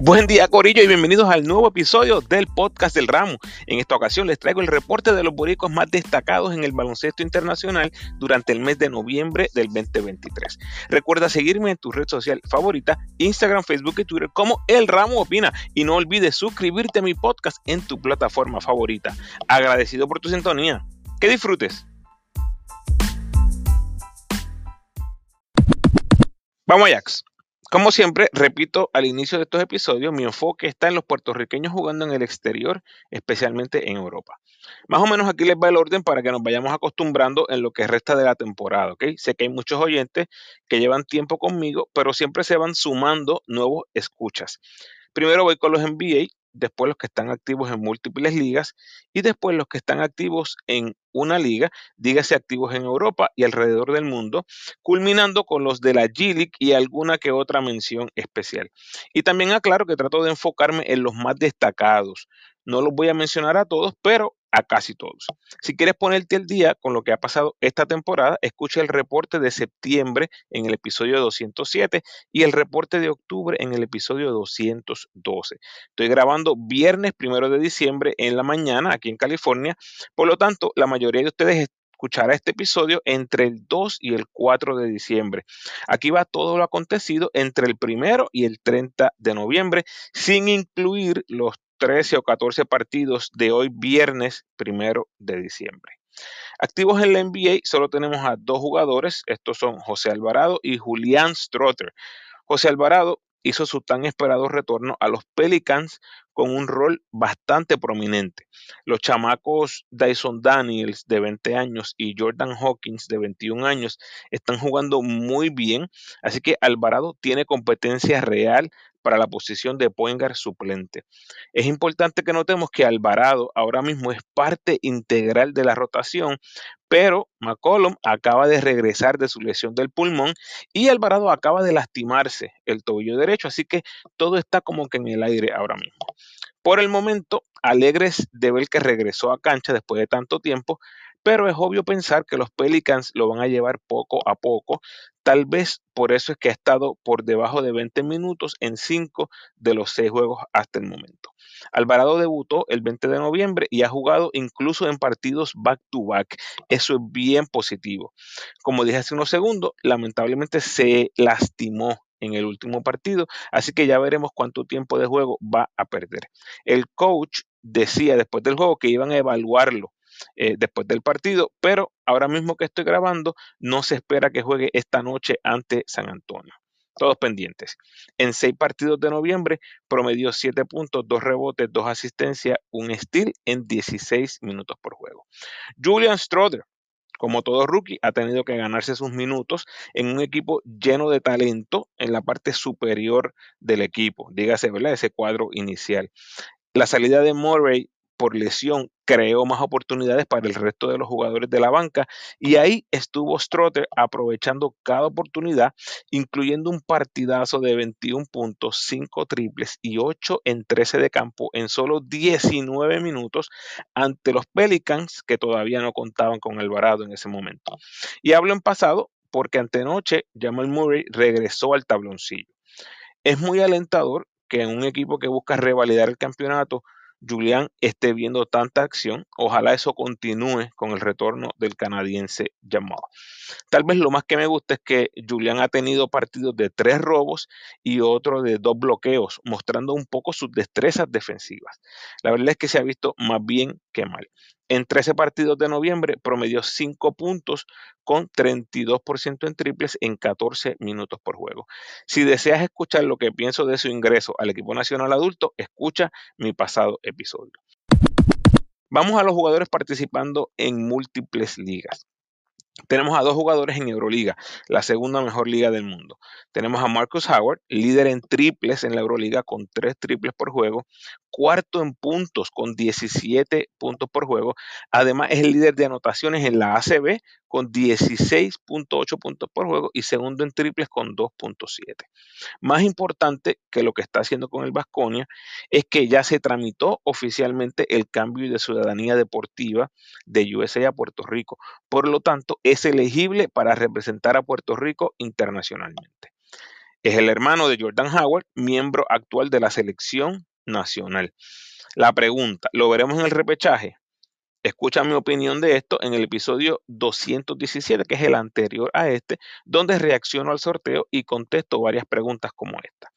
Buen día Corillo y bienvenidos al nuevo episodio del podcast del ramo. En esta ocasión les traigo el reporte de los boricos más destacados en el baloncesto internacional durante el mes de noviembre del 2023. Recuerda seguirme en tu red social favorita, Instagram, Facebook y Twitter como El Ramo Opina y no olvides suscribirte a mi podcast en tu plataforma favorita. Agradecido por tu sintonía. Que disfrutes. Vamos Ajax. Como siempre, repito al inicio de estos episodios, mi enfoque está en los puertorriqueños jugando en el exterior, especialmente en Europa. Más o menos aquí les va el orden para que nos vayamos acostumbrando en lo que resta de la temporada. Sé que hay muchos oyentes que llevan tiempo conmigo, pero siempre se van sumando nuevos escuchas. Primero voy con los NBA, después los que están activos en múltiples ligas y después los que están activos en una liga, dígase activos en Europa y alrededor del mundo, culminando con los de la G-League y alguna que otra mención especial. Y también aclaro que trato de enfocarme en los más destacados. No los voy a mencionar a todos, pero a casi todos. Si quieres ponerte al día con lo que ha pasado esta temporada, escucha el reporte de septiembre en el episodio 207 y el reporte de octubre en el episodio 212. Estoy grabando viernes primero de diciembre en la mañana aquí en California, por lo tanto, la mayoría de ustedes escuchará este episodio entre el 2 y el 4 de diciembre. Aquí va todo lo acontecido entre el primero y el 30 de noviembre, sin incluir los 13 o 14 partidos de hoy viernes primero de diciembre. Activos en la NBA solo tenemos a dos jugadores, estos son José Alvarado y Julián Strotter. José Alvarado hizo su tan esperado retorno a los Pelicans con un rol bastante prominente. Los chamacos Dyson Daniels de 20 años y Jordan Hawkins de 21 años están jugando muy bien, así que Alvarado tiene competencia real para la posición de Poengar suplente. Es importante que notemos que Alvarado ahora mismo es parte integral de la rotación, pero McCollum acaba de regresar de su lesión del pulmón y Alvarado acaba de lastimarse el tobillo derecho, así que todo está como que en el aire ahora mismo. Por el momento, alegres de ver que regresó a cancha después de tanto tiempo, pero es obvio pensar que los Pelicans lo van a llevar poco a poco. Tal vez por eso es que ha estado por debajo de 20 minutos en 5 de los 6 juegos hasta el momento. Alvarado debutó el 20 de noviembre y ha jugado incluso en partidos back to back. Eso es bien positivo. Como dije hace unos segundos, lamentablemente se lastimó en el último partido, así que ya veremos cuánto tiempo de juego va a perder. El coach decía después del juego que iban a evaluarlo eh, después del partido, pero ahora mismo que estoy grabando, no se espera que juegue esta noche ante San Antonio. Todos pendientes. En seis partidos de noviembre, promedió siete puntos, dos rebotes, dos asistencias, un steal en 16 minutos por juego. Julian Stroder, como todo rookie, ha tenido que ganarse sus minutos en un equipo lleno de talento en la parte superior del equipo, dígase, ¿verdad? Ese cuadro inicial. La salida de Murray por lesión creó más oportunidades para el resto de los jugadores de la banca y ahí estuvo Strotter aprovechando cada oportunidad, incluyendo un partidazo de 21 puntos, 5 triples y 8 en 13 de campo en solo 19 minutos ante los Pelicans que todavía no contaban con el varado en ese momento. Y hablo en pasado porque antenoche Jamal Murray regresó al tabloncillo. Es muy alentador que en un equipo que busca revalidar el campeonato Julián esté viendo tanta acción. Ojalá eso continúe con el retorno del canadiense Jamal. Tal vez lo más que me gusta es que Julián ha tenido partidos de tres robos y otro de dos bloqueos, mostrando un poco sus destrezas defensivas. La verdad es que se ha visto más bien que mal. En 13 partidos de noviembre promedió 5 puntos con 32% en triples en 14 minutos por juego. Si deseas escuchar lo que pienso de su ingreso al equipo nacional adulto, escucha mi pasado episodio. Vamos a los jugadores participando en múltiples ligas. Tenemos a dos jugadores en Euroliga, la segunda mejor liga del mundo. Tenemos a Marcus Howard, líder en triples en la Euroliga con tres triples por juego, cuarto en puntos con 17 puntos por juego. Además es el líder de anotaciones en la ACB con 16.8 puntos por juego y segundo en triples con 2.7. Más importante que lo que está haciendo con el Vasconia es que ya se tramitó oficialmente el cambio de ciudadanía deportiva de USA a Puerto Rico. Por lo tanto, es elegible para representar a Puerto Rico internacionalmente. Es el hermano de Jordan Howard, miembro actual de la selección nacional. La pregunta, ¿lo veremos en el repechaje? Escucha mi opinión de esto en el episodio 217, que es el anterior a este, donde reacciono al sorteo y contesto varias preguntas como esta.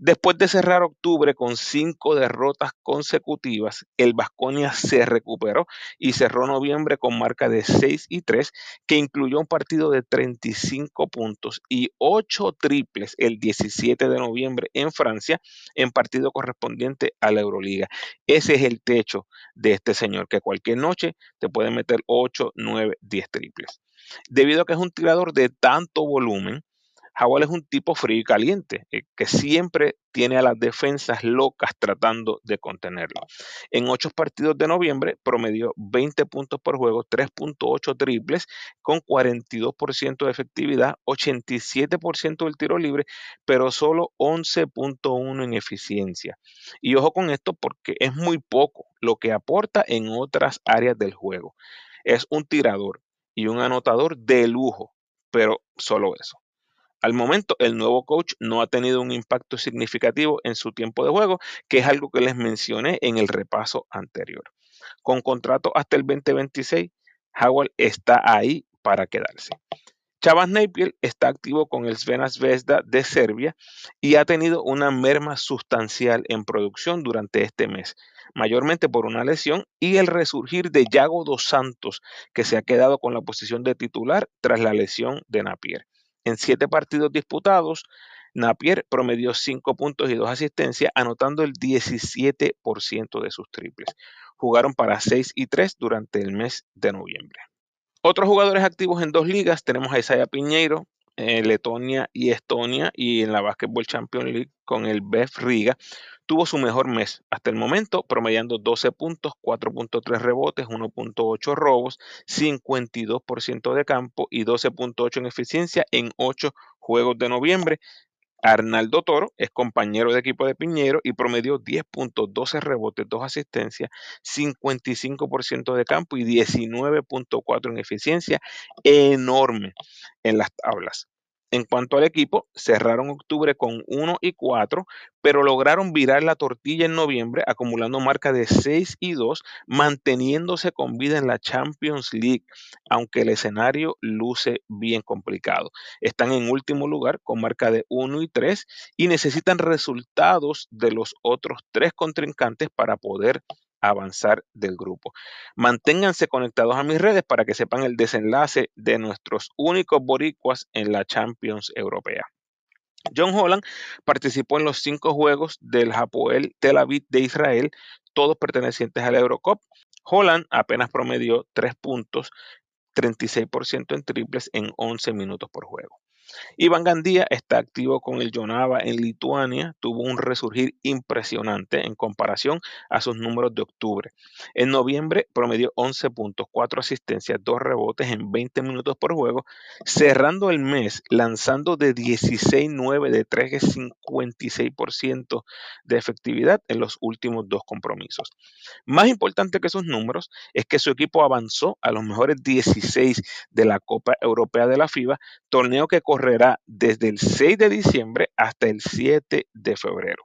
Después de cerrar octubre con cinco derrotas consecutivas, el Vasconia se recuperó y cerró noviembre con marca de 6 y 3, que incluyó un partido de 35 puntos y 8 triples el 17 de noviembre en Francia, en partido correspondiente a la Euroliga. Ese es el techo de este señor, que cualquier noche te puede meter 8, 9, 10 triples. Debido a que es un tirador de tanto volumen, Howell es un tipo frío y caliente, eh, que siempre tiene a las defensas locas tratando de contenerlo. En ocho partidos de noviembre promedió 20 puntos por juego, 3.8 triples, con 42% de efectividad, 87% del tiro libre, pero solo 11.1 en eficiencia. Y ojo con esto porque es muy poco lo que aporta en otras áreas del juego. Es un tirador y un anotador de lujo, pero solo eso. Al momento, el nuevo coach no ha tenido un impacto significativo en su tiempo de juego, que es algo que les mencioné en el repaso anterior. Con contrato hasta el 2026, Howell está ahí para quedarse. Chavas Napier está activo con el Svena Zvezda de Serbia y ha tenido una merma sustancial en producción durante este mes, mayormente por una lesión y el resurgir de Yago dos Santos, que se ha quedado con la posición de titular tras la lesión de Napier. En siete partidos disputados, Napier promedió cinco puntos y dos asistencias, anotando el 17% de sus triples. Jugaron para 6 y 3 durante el mes de noviembre. Otros jugadores activos en dos ligas tenemos a Isaiah Piñeiro, en Letonia y Estonia, y en la Basketball Champions League con el BEF Riga, tuvo su mejor mes hasta el momento, promediando 12 puntos, 4.3 rebotes, 1.8 robos, 52% de campo y 12.8 en eficiencia en 8 juegos de noviembre. Arnaldo Toro es compañero de equipo de Piñero y promedió 10 puntos, 12 rebotes, 2 asistencias, 55% de campo y 19.4 en eficiencia, enorme en las tablas. En cuanto al equipo, cerraron octubre con 1 y 4, pero lograron virar la tortilla en noviembre, acumulando marca de 6 y 2, manteniéndose con vida en la Champions League, aunque el escenario luce bien complicado. Están en último lugar con marca de 1 y 3 y necesitan resultados de los otros tres contrincantes para poder avanzar del grupo. Manténganse conectados a mis redes para que sepan el desenlace de nuestros únicos boricuas en la Champions Europea. John Holland participó en los cinco juegos del Hapoel Tel Aviv de Israel, todos pertenecientes a la Eurocup. Holland apenas promedió 3 puntos, 36% en triples en 11 minutos por juego. Iván Gandía está activo con el Jonava en Lituania, tuvo un resurgir impresionante en comparación a sus números de octubre. En noviembre promedió 11 puntos, 4 asistencias, 2 rebotes en 20 minutos por juego, cerrando el mes lanzando de 16-9 de 3 56% de efectividad en los últimos dos compromisos. Más importante que sus números es que su equipo avanzó a los mejores 16 de la Copa Europea de la FIBA, torneo que correrá desde el 6 de diciembre hasta el 7 de febrero.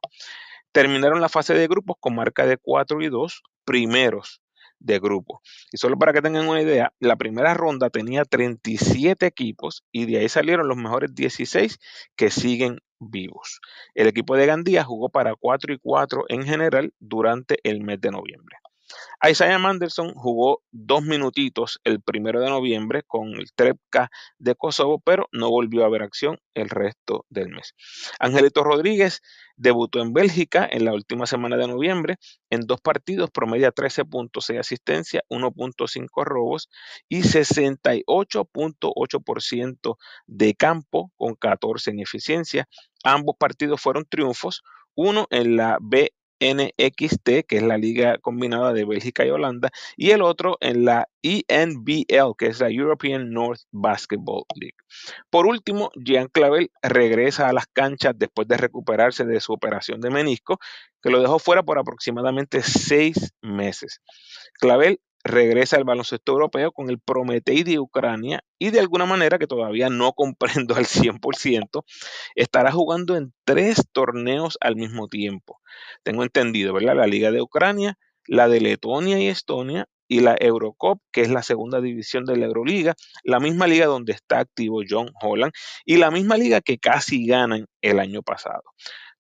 Terminaron la fase de grupos con marca de 4 y 2, primeros de grupo. Y solo para que tengan una idea, la primera ronda tenía 37 equipos y de ahí salieron los mejores 16 que siguen vivos. El equipo de Gandía jugó para 4 y 4 en general durante el mes de noviembre. Isaiah Manderson jugó dos minutitos el primero de noviembre con el Trepka de Kosovo, pero no volvió a ver acción el resto del mes. Angelito Rodríguez debutó en Bélgica en la última semana de noviembre en dos partidos, promedia 13.6 asistencia, 1.5 robos y 68.8% de campo con 14 en eficiencia. Ambos partidos fueron triunfos, uno en la B NXT, que es la liga combinada de Bélgica y Holanda, y el otro en la ENBL, que es la European North Basketball League. Por último, Jean Clavel regresa a las canchas después de recuperarse de su operación de menisco, que lo dejó fuera por aproximadamente seis meses. Clavel regresa al baloncesto europeo con el Prometei de Ucrania y de alguna manera que todavía no comprendo al 100%, estará jugando en tres torneos al mismo tiempo. Tengo entendido, ¿verdad? La Liga de Ucrania, la de Letonia y Estonia y la Eurocop, que es la segunda división de la Euroliga, la misma liga donde está activo John Holland y la misma liga que casi ganan el año pasado.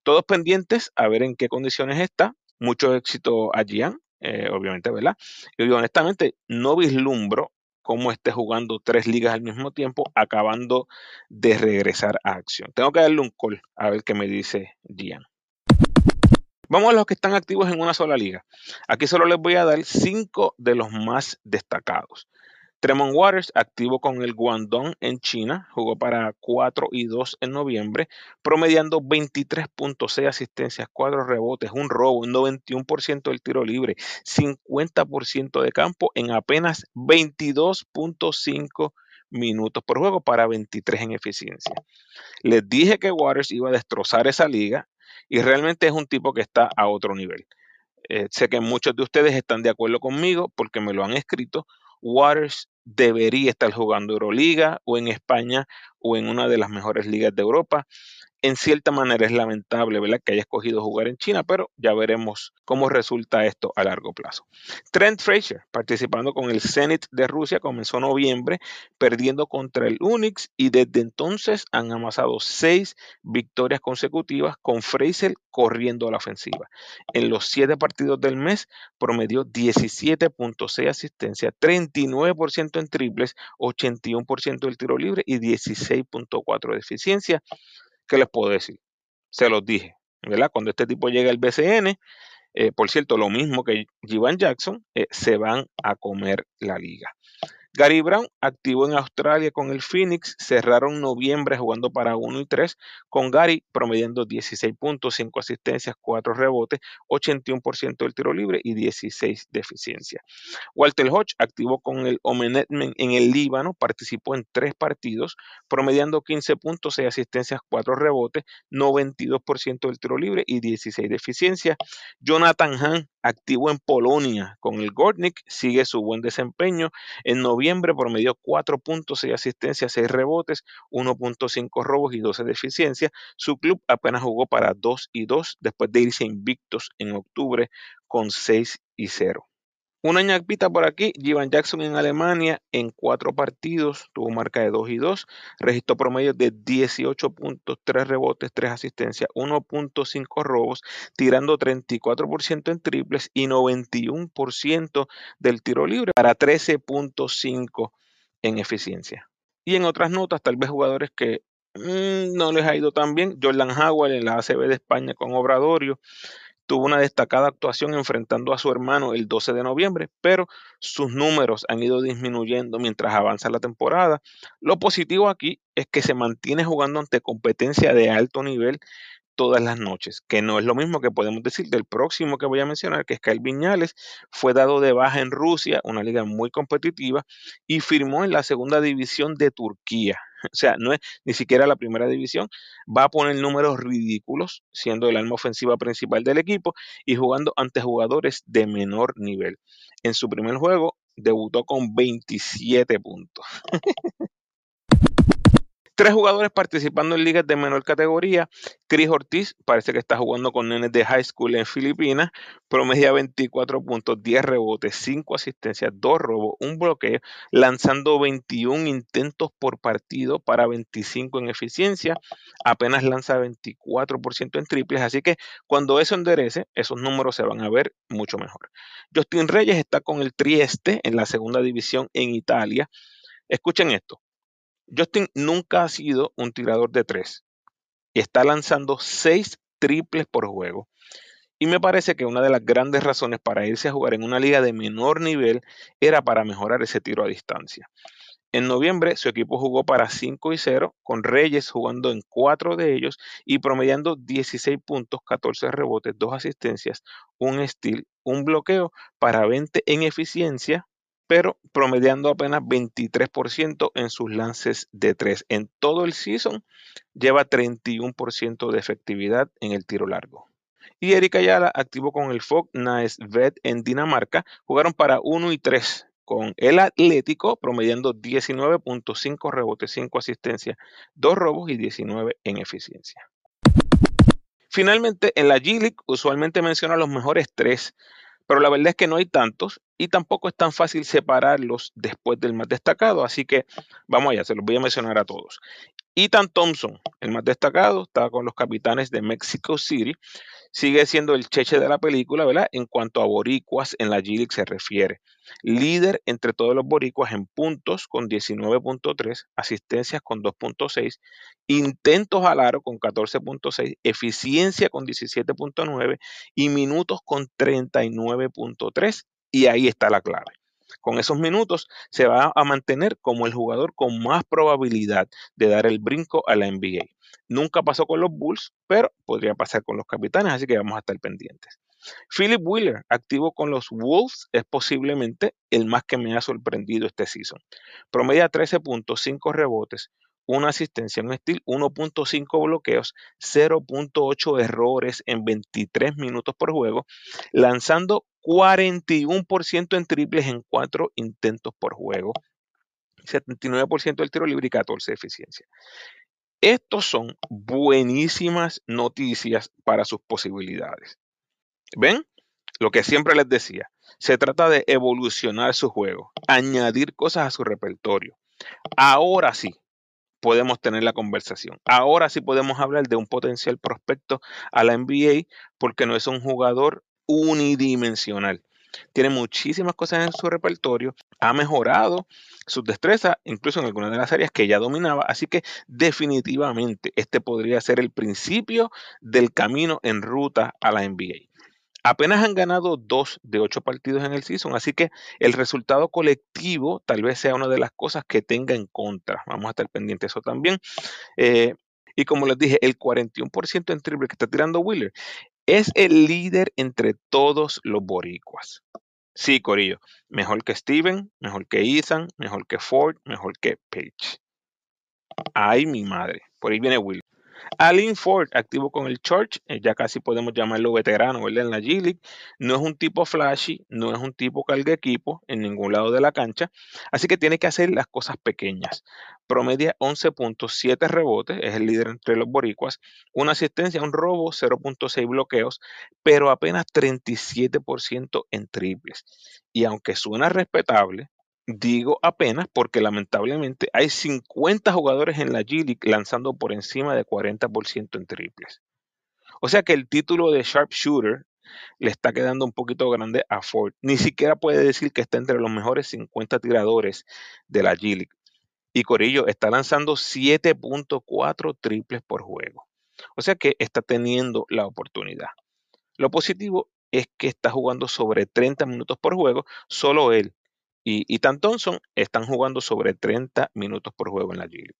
Todos pendientes a ver en qué condiciones está. Mucho éxito a Gian, eh, obviamente, ¿verdad? Y honestamente, no vislumbro cómo esté jugando tres ligas al mismo tiempo, acabando de regresar a acción. Tengo que darle un call a ver qué me dice Gian. Vamos a los que están activos en una sola liga. Aquí solo les voy a dar cinco de los más destacados. Tremont Waters, activo con el Guangdong en China, jugó para 4 y 2 en noviembre, promediando 23.6 asistencias, 4 rebotes, un robo, un 91% del tiro libre, 50% de campo en apenas 22.5 minutos por juego para 23 en eficiencia. Les dije que Waters iba a destrozar esa liga y realmente es un tipo que está a otro nivel. Eh, sé que muchos de ustedes están de acuerdo conmigo porque me lo han escrito. Waters debería estar jugando Euroliga o en España o en una de las mejores ligas de Europa en cierta manera es lamentable ¿verdad? que haya escogido jugar en China, pero ya veremos cómo resulta esto a largo plazo. Trent Frazier, participando con el Zenit de Rusia, comenzó en noviembre perdiendo contra el Unix y desde entonces han amasado seis victorias consecutivas con Frazier corriendo a la ofensiva. En los siete partidos del mes promedió 17.6 asistencia, 39% en triples, 81% del tiro libre y 16.4 de eficiencia. ¿Qué les puedo decir? Se los dije, ¿verdad? Cuando este tipo llega al BCN, eh, por cierto, lo mismo que Jivan Jackson, eh, se van a comer la liga. Gary Brown activo en Australia con el Phoenix, cerraron noviembre jugando para 1 y 3, con Gary promediando 16 puntos, 5 asistencias, 4 rebotes, 81% del tiro libre y 16 de eficiencia. Walter Hodge activo con el Omenetmen en el Líbano, participó en 3 partidos, promediando 15 puntos, 6 asistencias, 4 rebotes, 92% del tiro libre y 16 de eficiencia. Jonathan Hahn activo en Polonia con el Gordnik, sigue su buen desempeño. En noviembre promedió 4 puntos, 6 asistencias, 6 rebotes, 1.5 robos y 12 de eficiencia. Su club apenas jugó para 2 y 2 después de irse invictos en octubre con 6 y 0. Una ñapita por aquí, Jivan Jackson en Alemania en cuatro partidos, tuvo marca de 2 y 2, registró promedio de 18 puntos, 3 rebotes, 3 asistencias, 1.5 robos, tirando 34% en triples y 91% del tiro libre para 13.5 en eficiencia. Y en otras notas, tal vez jugadores que mm, no les ha ido tan bien, Jordan Howard en la ACB de España con Obradorio, tuvo una destacada actuación enfrentando a su hermano el 12 de noviembre, pero sus números han ido disminuyendo mientras avanza la temporada. Lo positivo aquí es que se mantiene jugando ante competencia de alto nivel todas las noches, que no es lo mismo que podemos decir del próximo que voy a mencionar, que es Kyle Viñales, fue dado de baja en Rusia, una liga muy competitiva, y firmó en la segunda división de Turquía. O sea, no es ni siquiera la primera división, va a poner números ridículos, siendo el alma ofensiva principal del equipo y jugando ante jugadores de menor nivel. En su primer juego debutó con 27 puntos. Tres jugadores participando en ligas de menor categoría. Chris Ortiz parece que está jugando con nenes de high school en Filipinas. Promedia 24 puntos, 10 rebotes, 5 asistencias, 2 robos, un bloqueo, lanzando 21 intentos por partido para 25 en eficiencia. Apenas lanza 24% en triples. Así que cuando eso enderece, esos números se van a ver mucho mejor. Justin Reyes está con el Trieste en la segunda división en Italia. Escuchen esto. Justin nunca ha sido un tirador de tres está lanzando seis triples por juego. Y me parece que una de las grandes razones para irse a jugar en una liga de menor nivel era para mejorar ese tiro a distancia. En noviembre su equipo jugó para 5 y 0, con Reyes jugando en 4 de ellos y promediando 16 puntos, 14 rebotes, 2 asistencias, un steal, un bloqueo para 20 en eficiencia pero promediando apenas 23% en sus lances de 3. En todo el season lleva 31% de efectividad en el tiro largo. Y Erika Ayala activo con el Fog Nice Vet en Dinamarca. Jugaron para 1 y 3 con el Atlético, promediando 19.5 rebotes, 5 asistencias, 2 robos y 19 en eficiencia. Finalmente, en la G-League usualmente menciona los mejores tres, pero la verdad es que no hay tantos y tampoco es tan fácil separarlos después del más destacado, así que vamos allá, se los voy a mencionar a todos. Ethan Thompson, el más destacado, está con los capitanes de Mexico City, sigue siendo el cheche de la película, ¿verdad? En cuanto a boricuas en la G-League se refiere. Líder entre todos los boricuas en puntos con 19.3, asistencias con 2.6, intentos al aro con 14.6, eficiencia con 17.9 y minutos con 39.3. Y ahí está la clave. Con esos minutos se va a mantener como el jugador con más probabilidad de dar el brinco a la NBA. Nunca pasó con los Bulls, pero podría pasar con los capitanes, así que vamos a estar pendientes. Philip Wheeler, activo con los Wolves, es posiblemente el más que me ha sorprendido este season. Promedia 13.5 rebotes, una asistencia, un estilo 1.5 bloqueos, 0.8 errores en 23 minutos por juego, lanzando 41% en triples en 4 intentos por juego, 79% del tiro libre y 14 de eficiencia. Estos son buenísimas noticias para sus posibilidades. ¿Ven? Lo que siempre les decía, se trata de evolucionar su juego, añadir cosas a su repertorio. Ahora sí, podemos tener la conversación. Ahora sí podemos hablar de un potencial prospecto a la NBA porque no es un jugador unidimensional. Tiene muchísimas cosas en su repertorio, ha mejorado sus destrezas, incluso en algunas de las áreas que ya dominaba, así que definitivamente este podría ser el principio del camino en ruta a la NBA. Apenas han ganado dos de ocho partidos en el season, así que el resultado colectivo tal vez sea una de las cosas que tenga en contra. Vamos a estar pendientes de eso también. Eh, y como les dije, el 41% en triple que está tirando Wheeler es el líder entre todos los boricuas. Sí, Corillo, mejor que Steven, mejor que Ethan, mejor que Ford, mejor que Page. Ay, mi madre. Por ahí viene Will. Alin Ford, activo con el Church, eh, ya casi podemos llamarlo veterano, En la G-League. No es un tipo flashy, no es un tipo carga equipo en ningún lado de la cancha, así que tiene que hacer las cosas pequeñas. Promedia 11.7 rebotes, es el líder entre los boricuas, una asistencia, un robo, 0.6 bloqueos, pero apenas 37% en triples. Y aunque suena respetable, Digo apenas porque lamentablemente hay 50 jugadores en la G League lanzando por encima de 40% en triples. O sea que el título de sharpshooter le está quedando un poquito grande a Ford. Ni siquiera puede decir que está entre los mejores 50 tiradores de la G League. Y Corillo está lanzando 7.4 triples por juego. O sea que está teniendo la oportunidad. Lo positivo es que está jugando sobre 30 minutos por juego, solo él y Ethan Thompson están jugando sobre 30 minutos por juego en la G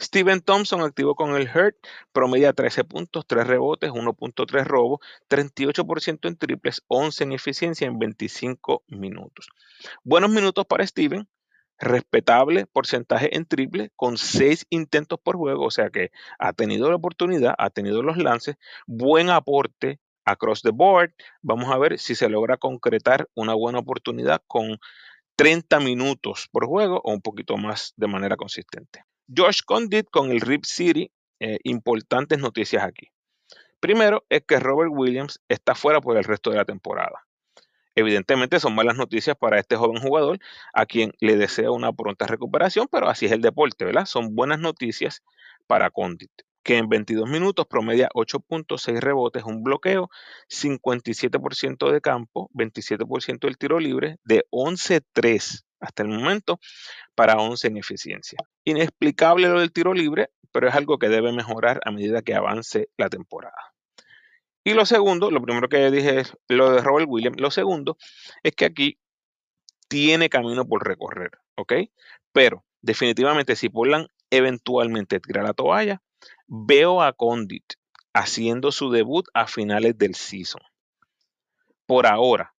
Steven Thompson activo con el Hurt, promedia 13 puntos, 3 rebotes, 1.3 robos, 38% en triples, 11 en eficiencia en 25 minutos. Buenos minutos para Steven, respetable porcentaje en triple, con 6 intentos por juego, o sea que ha tenido la oportunidad, ha tenido los lances, buen aporte across the board. Vamos a ver si se logra concretar una buena oportunidad con 30 minutos por juego o un poquito más de manera consistente. Josh Condit con el Rip City, eh, importantes noticias aquí. Primero es que Robert Williams está fuera por el resto de la temporada. Evidentemente son malas noticias para este joven jugador a quien le desea una pronta recuperación, pero así es el deporte, ¿verdad? Son buenas noticias para Condit que en 22 minutos promedia 8.6 rebotes, un bloqueo, 57% de campo, 27% del tiro libre, de 11-3 hasta el momento para 11 en eficiencia. Inexplicable lo del tiro libre, pero es algo que debe mejorar a medida que avance la temporada. Y lo segundo, lo primero que dije es lo de Robert Williams, lo segundo es que aquí tiene camino por recorrer, ¿ok? Pero definitivamente si Portland eventualmente tira la toalla, Veo a Condit haciendo su debut a finales del season. Por ahora,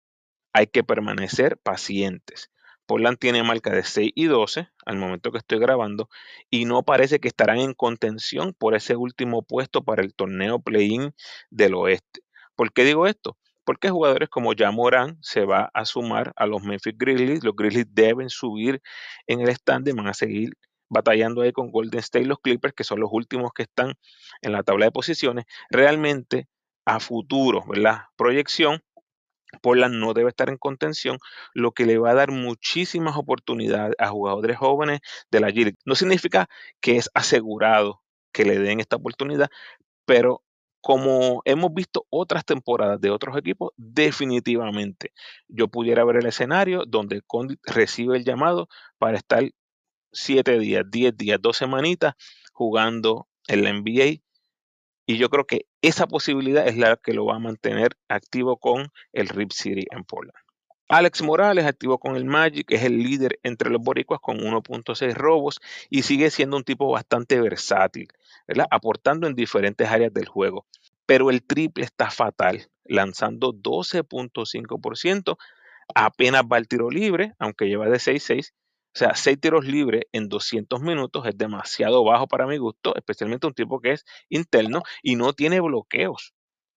hay que permanecer pacientes. Portland tiene marca de 6 y 12 al momento que estoy grabando y no parece que estarán en contención por ese último puesto para el torneo play-in del oeste. ¿Por qué digo esto? Porque jugadores como Jamoran se va a sumar a los Memphis Grizzlies. Los Grizzlies deben subir en el stand y van a seguir batallando ahí con Golden State los Clippers, que son los últimos que están en la tabla de posiciones. Realmente, a futuro, ¿verdad? Proyección, Portland no debe estar en contención, lo que le va a dar muchísimas oportunidades a jugadores jóvenes de la G No significa que es asegurado que le den esta oportunidad, pero como hemos visto otras temporadas de otros equipos, definitivamente yo pudiera ver el escenario donde Condit recibe el llamado para estar siete días, diez días, dos semanitas jugando en la NBA y yo creo que esa posibilidad es la que lo va a mantener activo con el Rip City en Portland. Alex Morales, activo con el Magic, es el líder entre los boricuas con 1.6 robos y sigue siendo un tipo bastante versátil, aportando en diferentes áreas del juego. Pero el triple está fatal, lanzando 12.5%, apenas va al tiro libre, aunque lleva de 6-6, o sea, seis tiros libres en 200 minutos es demasiado bajo para mi gusto, especialmente un tipo que es interno y no tiene bloqueos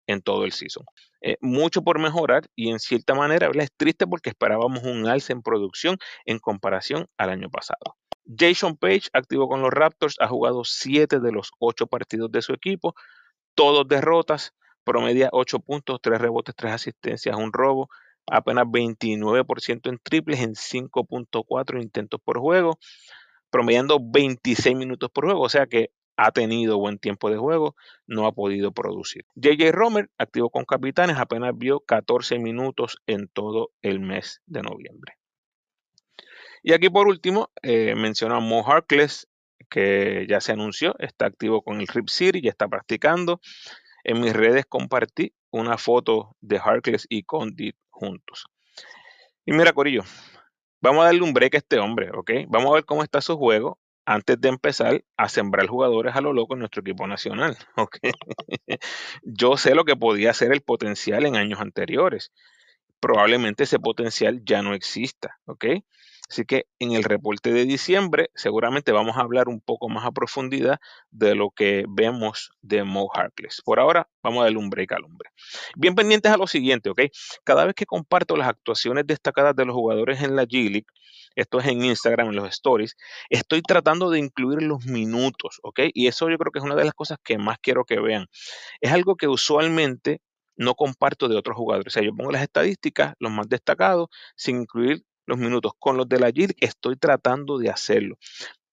en todo el season. Eh, mucho por mejorar y en cierta manera es triste porque esperábamos un alza en producción en comparación al año pasado. Jason Page, activo con los Raptors, ha jugado siete de los ocho partidos de su equipo, todos derrotas, promedia 8 puntos, 3 rebotes, 3 asistencias, un robo, apenas 29% en triples en 5.4 intentos por juego, promediando 26 minutos por juego, o sea que ha tenido buen tiempo de juego, no ha podido producir. JJ Romer, activo con Capitanes, apenas vio 14 minutos en todo el mes de noviembre. Y aquí por último, eh, menciona a Mo Harkless, que ya se anunció, está activo con el Rip City, ya está practicando. En mis redes compartí una foto de Harkless y Condit juntos. Y mira, Corillo, vamos a darle un break a este hombre, ¿ok? Vamos a ver cómo está su juego antes de empezar a sembrar jugadores a lo loco en nuestro equipo nacional, ¿ok? Yo sé lo que podía ser el potencial en años anteriores. Probablemente ese potencial ya no exista, ¿ok? Así que en el reporte de diciembre seguramente vamos a hablar un poco más a profundidad de lo que vemos de Mo Harkless. Por ahora vamos a darle un break al. Bien pendientes a lo siguiente, ¿ok? Cada vez que comparto las actuaciones destacadas de los jugadores en la G League, esto es en Instagram, en los stories, estoy tratando de incluir los minutos, ¿ok? Y eso yo creo que es una de las cosas que más quiero que vean. Es algo que usualmente no comparto de otros jugadores. O sea, yo pongo las estadísticas, los más destacados, sin incluir los minutos. Con los de la GIL estoy tratando de hacerlo.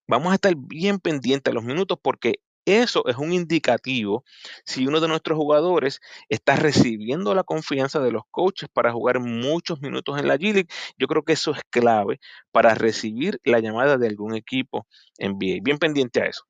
Vamos a estar bien pendientes a los minutos porque eso es un indicativo si uno de nuestros jugadores está recibiendo la confianza de los coaches para jugar muchos minutos en la G-League. Yo creo que eso es clave para recibir la llamada de algún equipo en NBA. Bien pendiente a eso.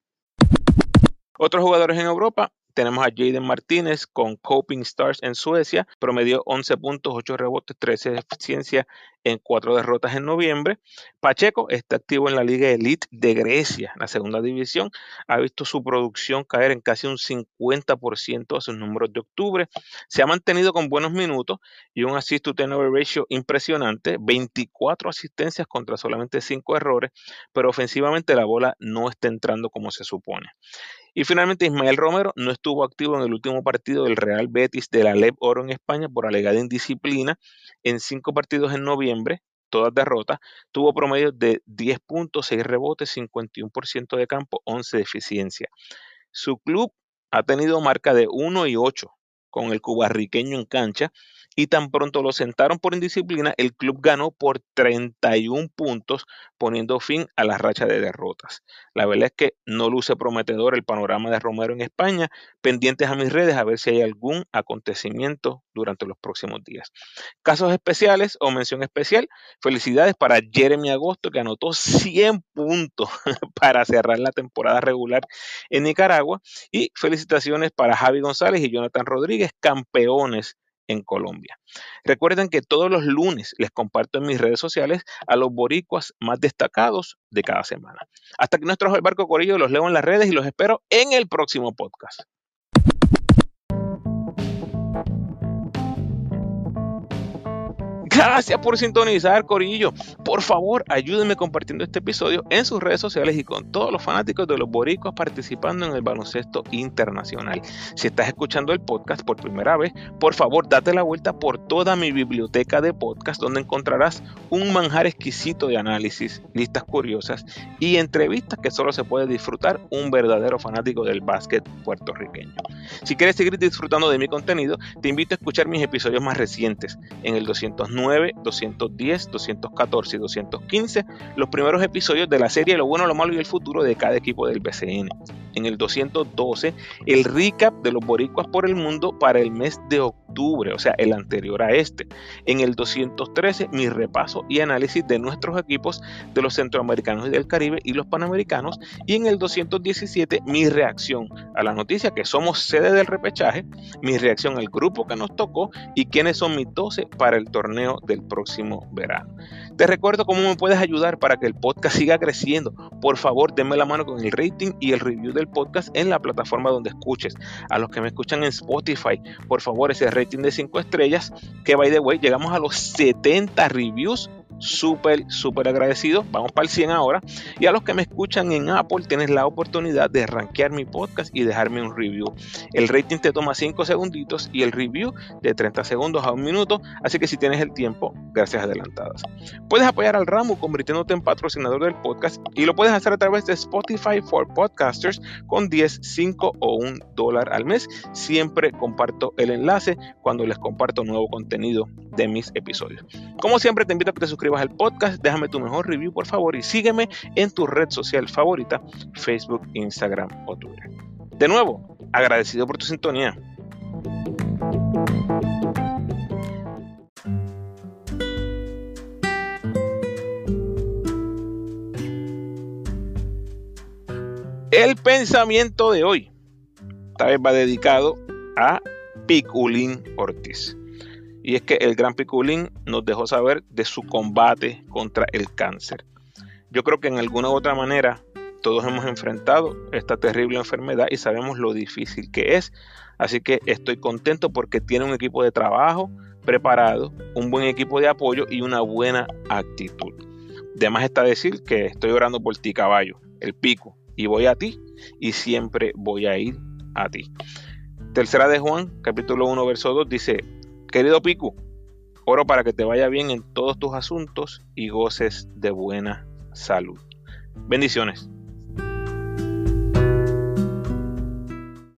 Otros jugadores en Europa, tenemos a Jaden Martínez con Coping Stars en Suecia, promedió 11 puntos, 8 rebotes, 13 de eficiencia en 4 derrotas en noviembre. Pacheco está activo en la Liga Elite de Grecia, la segunda división. Ha visto su producción caer en casi un 50% a sus números de octubre. Se ha mantenido con buenos minutos y un assist to turnover ratio impresionante, 24 asistencias contra solamente 5 errores, pero ofensivamente la bola no está entrando como se supone. Y finalmente Ismael Romero no estuvo activo en el último partido del Real Betis de la LEB Oro en España por alegada indisciplina en cinco partidos en noviembre, todas derrotas. Tuvo promedio de 10 puntos, 6 rebotes, 51% de campo, 11 de eficiencia. Su club ha tenido marca de 1 y 8 con el cubarriqueño en cancha y tan pronto lo sentaron por indisciplina, el club ganó por 31 puntos, poniendo fin a la racha de derrotas. La verdad es que no luce prometedor el panorama de Romero en España. Pendientes a mis redes a ver si hay algún acontecimiento durante los próximos días. Casos especiales o mención especial, felicidades para Jeremy Agosto que anotó 100 puntos para cerrar la temporada regular en Nicaragua y felicitaciones para Javi González y Jonathan Rodríguez, campeones en Colombia. Recuerden que todos los lunes les comparto en mis redes sociales a los boricuas más destacados de cada semana. Hasta que nuestro barco Corillo los leo en las redes y los espero en el próximo podcast. Gracias por sintonizar, Corillo. Por favor, ayúdenme compartiendo este episodio en sus redes sociales y con todos los fanáticos de los boricuas participando en el baloncesto internacional. Si estás escuchando el podcast por primera vez, por favor, date la vuelta por toda mi biblioteca de podcast donde encontrarás un manjar exquisito de análisis, listas curiosas y entrevistas que solo se puede disfrutar un verdadero fanático del básquet puertorriqueño. Si quieres seguir disfrutando de mi contenido, te invito a escuchar mis episodios más recientes en el 209 210, 214 y 215, los primeros episodios de la serie Lo bueno, lo malo y el futuro de cada equipo del BCN. En el 212, el recap de los boricuas por el mundo para el mes de octubre, o sea, el anterior a este. En el 213, mi repaso y análisis de nuestros equipos de los centroamericanos y del Caribe y los panamericanos. Y en el 217, mi reacción a la noticia que somos sede del repechaje, mi reacción al grupo que nos tocó y quiénes son mis 12 para el torneo del próximo verano. Te recuerdo cómo me puedes ayudar para que el podcast siga creciendo. Por favor, denme la mano con el rating y el review del podcast en la plataforma donde escuches. A los que me escuchan en Spotify, por favor, ese rating de 5 estrellas, que by the way, llegamos a los 70 reviews súper, súper agradecido. Vamos para el 100 ahora. Y a los que me escuchan en Apple, tienes la oportunidad de rankear mi podcast y dejarme un review. El rating te toma 5 segunditos y el review de 30 segundos a un minuto. Así que si tienes el tiempo, gracias adelantadas. Puedes apoyar al ramo convirtiéndote en patrocinador del podcast y lo puedes hacer a través de Spotify for Podcasters con 10, 5 o 1 dólar al mes. Siempre comparto el enlace cuando les comparto nuevo contenido de mis episodios. Como siempre, te invito a que te suscribas al podcast, déjame tu mejor review por favor y sígueme en tu red social favorita, Facebook, Instagram o Twitter. De nuevo, agradecido por tu sintonía. El pensamiento de hoy, esta vez va dedicado a Piculín Ortiz. Y es que el gran Piculín nos dejó saber de su combate contra el cáncer. Yo creo que en alguna u otra manera todos hemos enfrentado esta terrible enfermedad y sabemos lo difícil que es. Así que estoy contento porque tiene un equipo de trabajo preparado, un buen equipo de apoyo y una buena actitud. Además está decir que estoy orando por ti, caballo, el pico, y voy a ti y siempre voy a ir a ti. Tercera de Juan, capítulo 1, verso 2, dice, Querido Piku, oro para que te vaya bien en todos tus asuntos y goces de buena salud. Bendiciones.